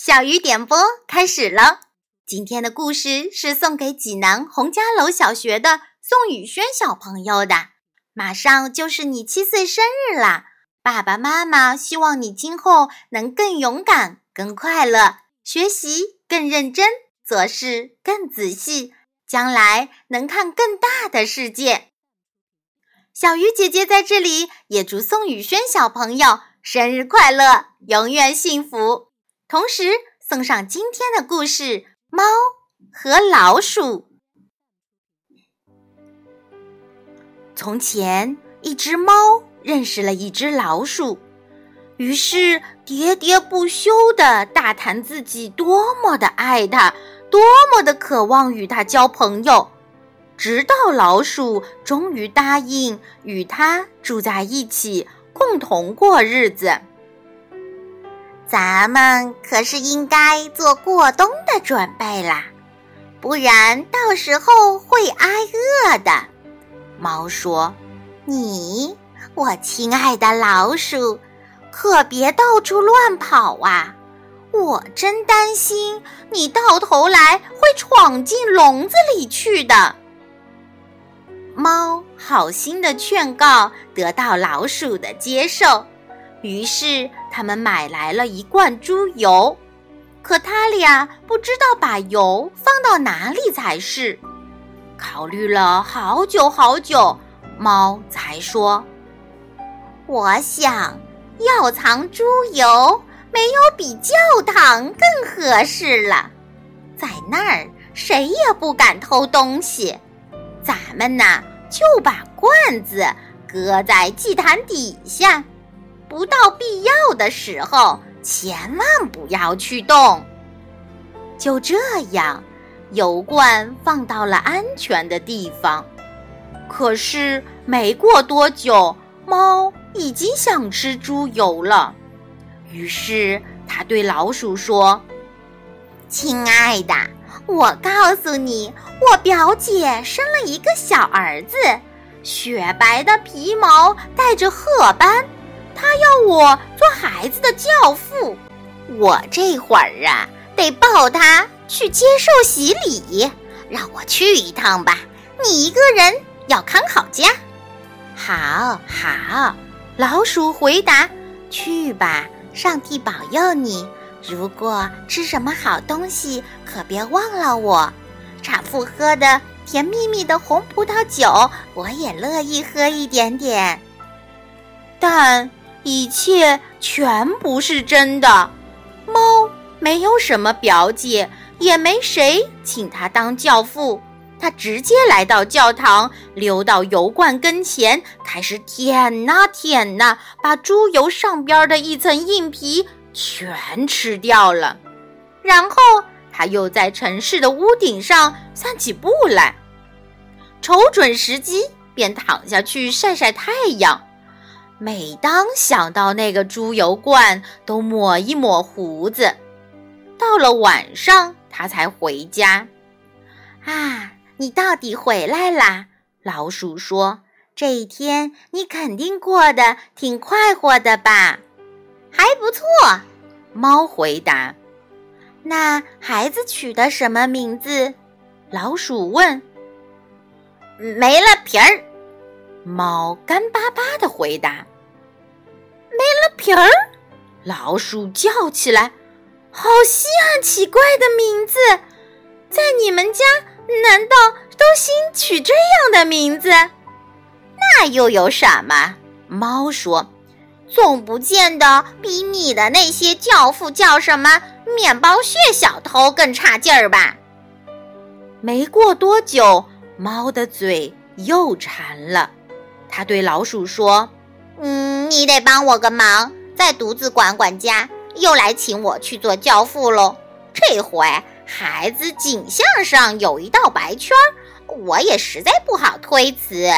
小鱼点播开始了。今天的故事是送给济南洪家楼小学的宋宇轩小朋友的。马上就是你七岁生日啦！爸爸妈妈希望你今后能更勇敢、更快乐，学习更认真，做事更仔细，将来能看更大的世界。小鱼姐姐在这里也祝宋宇轩小朋友生日快乐，永远幸福。同时送上今天的故事《猫和老鼠》。从前，一只猫认识了一只老鼠，于是喋喋不休的大谈自己多么的爱它，多么的渴望与它交朋友，直到老鼠终于答应与它住在一起，共同过日子。咱们可是应该做过冬的准备啦，不然到时候会挨饿的。猫说：“你，我亲爱的老鼠，可别到处乱跑啊！我真担心你到头来会闯进笼子里去的。”猫好心的劝告得到老鼠的接受。于是他们买来了一罐猪油，可他俩不知道把油放到哪里才是。考虑了好久好久，猫才说：“我想要藏猪油，没有比教堂更合适了。在那儿谁也不敢偷东西。咱们呐，就把罐子搁在祭坛底下。”不到必要的时候，千万不要去动。就这样，油罐放到了安全的地方。可是没过多久，猫已经想吃猪油了。于是他对老鼠说：“亲爱的，我告诉你，我表姐生了一个小儿子，雪白的皮毛，带着褐斑。”他要我做孩子的教父，我这会儿啊得抱他去接受洗礼，让我去一趟吧。你一个人要看好家。好好，老鼠回答：“去吧，上帝保佑你。如果吃什么好东西，可别忘了我。产妇喝的甜蜜蜜的红葡萄酒，我也乐意喝一点点。但……”一切全不是真的，猫没有什么表姐，也没谁请他当教父。他直接来到教堂，溜到油罐跟前，开始舔呐舔呐，把猪油上边的一层硬皮全吃掉了。然后他又在城市的屋顶上散起步来，瞅准时机便躺下去晒晒太阳。每当想到那个猪油罐，都抹一抹胡子。到了晚上，他才回家。啊，你到底回来啦？老鼠说：“这一天你肯定过得挺快活的吧？”还不错，猫回答。那孩子取的什么名字？老鼠问。没了皮儿。猫干巴巴的回答：“没了皮儿。”老鼠叫起来：“好稀罕奇怪的名字，在你们家难道都兴取这样的名字？”那又有什么？猫说：“总不见得比你的那些教父叫什么面包屑小偷更差劲儿吧？”没过多久，猫的嘴又馋了。它对老鼠说：“嗯，你得帮我个忙，再独自管管家，又来请我去做教父喽。这回孩子颈项上有一道白圈，我也实在不好推辞。”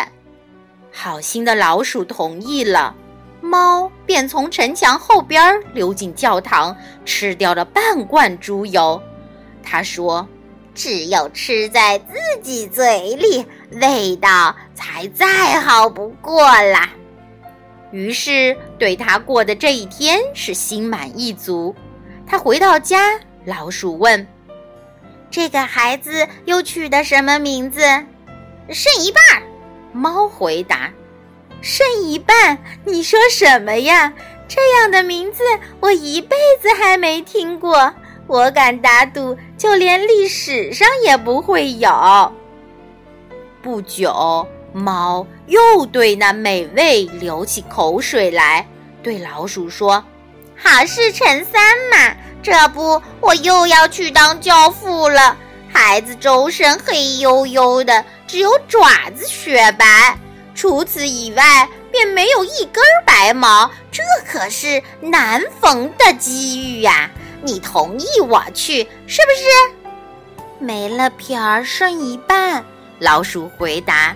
好心的老鼠同意了，猫便从城墙后边溜进教堂，吃掉了半罐猪油。他说。只有吃在自己嘴里，味道才再好不过啦。于是，对他过的这一天是心满意足。他回到家，老鼠问：“这个孩子又取的什么名字？”“剩一半。”猫回答。“剩一半？你说什么呀？这样的名字我一辈子还没听过。我敢打赌，就连历史上也不会有。”不久，猫又对那美味流起口水来，对老鼠说：“好事成三嘛，这不，我又要去当教父了。孩子周身黑黝黝的，只有爪子雪白，除此以外便没有一根白毛。这可是难逢的机遇呀！你同意我去，是不是？没了皮儿，剩一半。”老鼠回答：“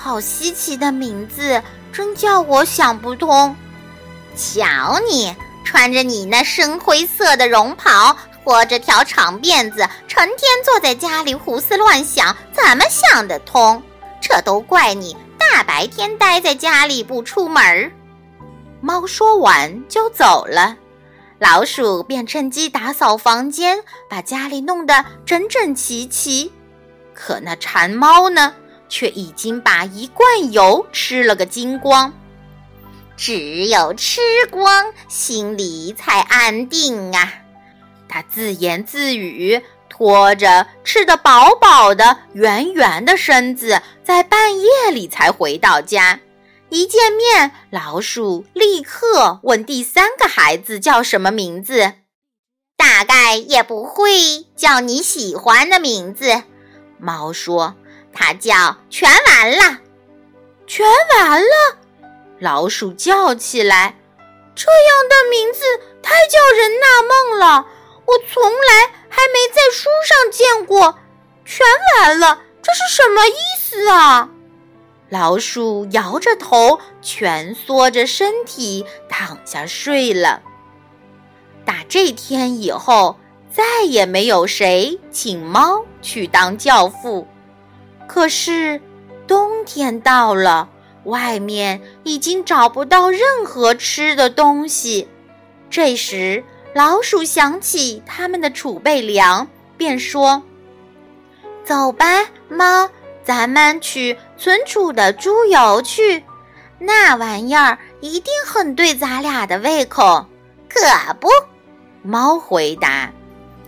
好稀奇的名字，真叫我想不通。瞧你穿着你那深灰色的绒袍，拖着条长辫子，成天坐在家里胡思乱想，怎么想得通？这都怪你大白天待在家里不出门儿。”猫说完就走了，老鼠便趁机打扫房间，把家里弄得整整齐齐。可那馋猫呢，却已经把一罐油吃了个精光。只有吃光，心里才安定啊！他自言自语，拖着吃得饱饱的圆圆的身子，在半夜里才回到家。一见面，老鼠立刻问第三个孩子叫什么名字，大概也不会叫你喜欢的名字。猫说：“它叫全完了，全完了。”老鼠叫起来：“这样的名字太叫人纳闷了，我从来还没在书上见过。全完了，这是什么意思啊？”老鼠摇着头，蜷缩着身体躺下睡了。打这天以后。再也没有谁请猫去当教父。可是，冬天到了，外面已经找不到任何吃的东西。这时，老鼠想起他们的储备粮，便说：“走吧，猫，咱们取存储的猪油去。那玩意儿一定很对咱俩的胃口。”可不，猫回答。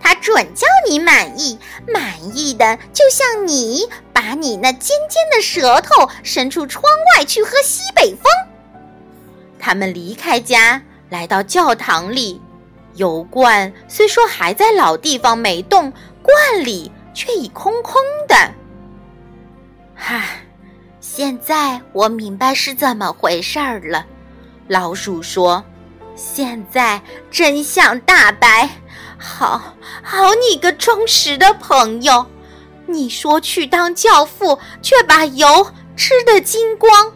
它准叫你满意，满意的就像你把你那尖尖的舌头伸出窗外去喝西北风。他们离开家，来到教堂里，油罐虽说还在老地方没动，罐里却已空空的。哈，现在我明白是怎么回事儿了。老鼠说：“现在真相大白。”好好，你个忠实的朋友，你说去当教父，却把油吃得精光。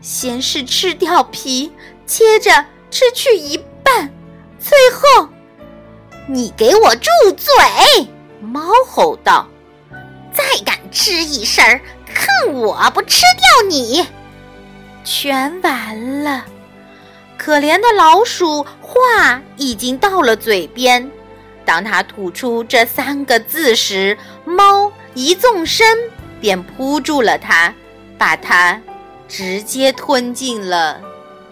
先是吃掉皮，接着吃去一半，最后，你给我住嘴！猫吼道：“再敢吱一声，看我不吃掉你！”全完了。可怜的老鼠，话已经到了嘴边。当他吐出这三个字时，猫一纵身便扑住了它，把它直接吞进了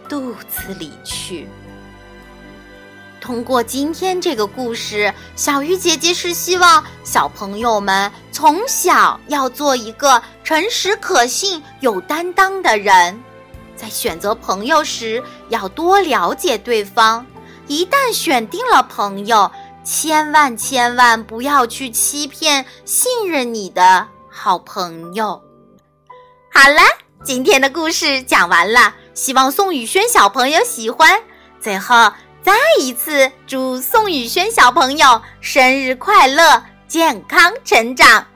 肚子里去。通过今天这个故事，小鱼姐姐是希望小朋友们从小要做一个诚实可信、有担当的人，在选择朋友时要多了解对方。一旦选定了朋友，千万千万不要去欺骗信任你的好朋友。好了，今天的故事讲完了，希望宋宇轩小朋友喜欢。最后，再一次祝宋宇轩小朋友生日快乐，健康成长。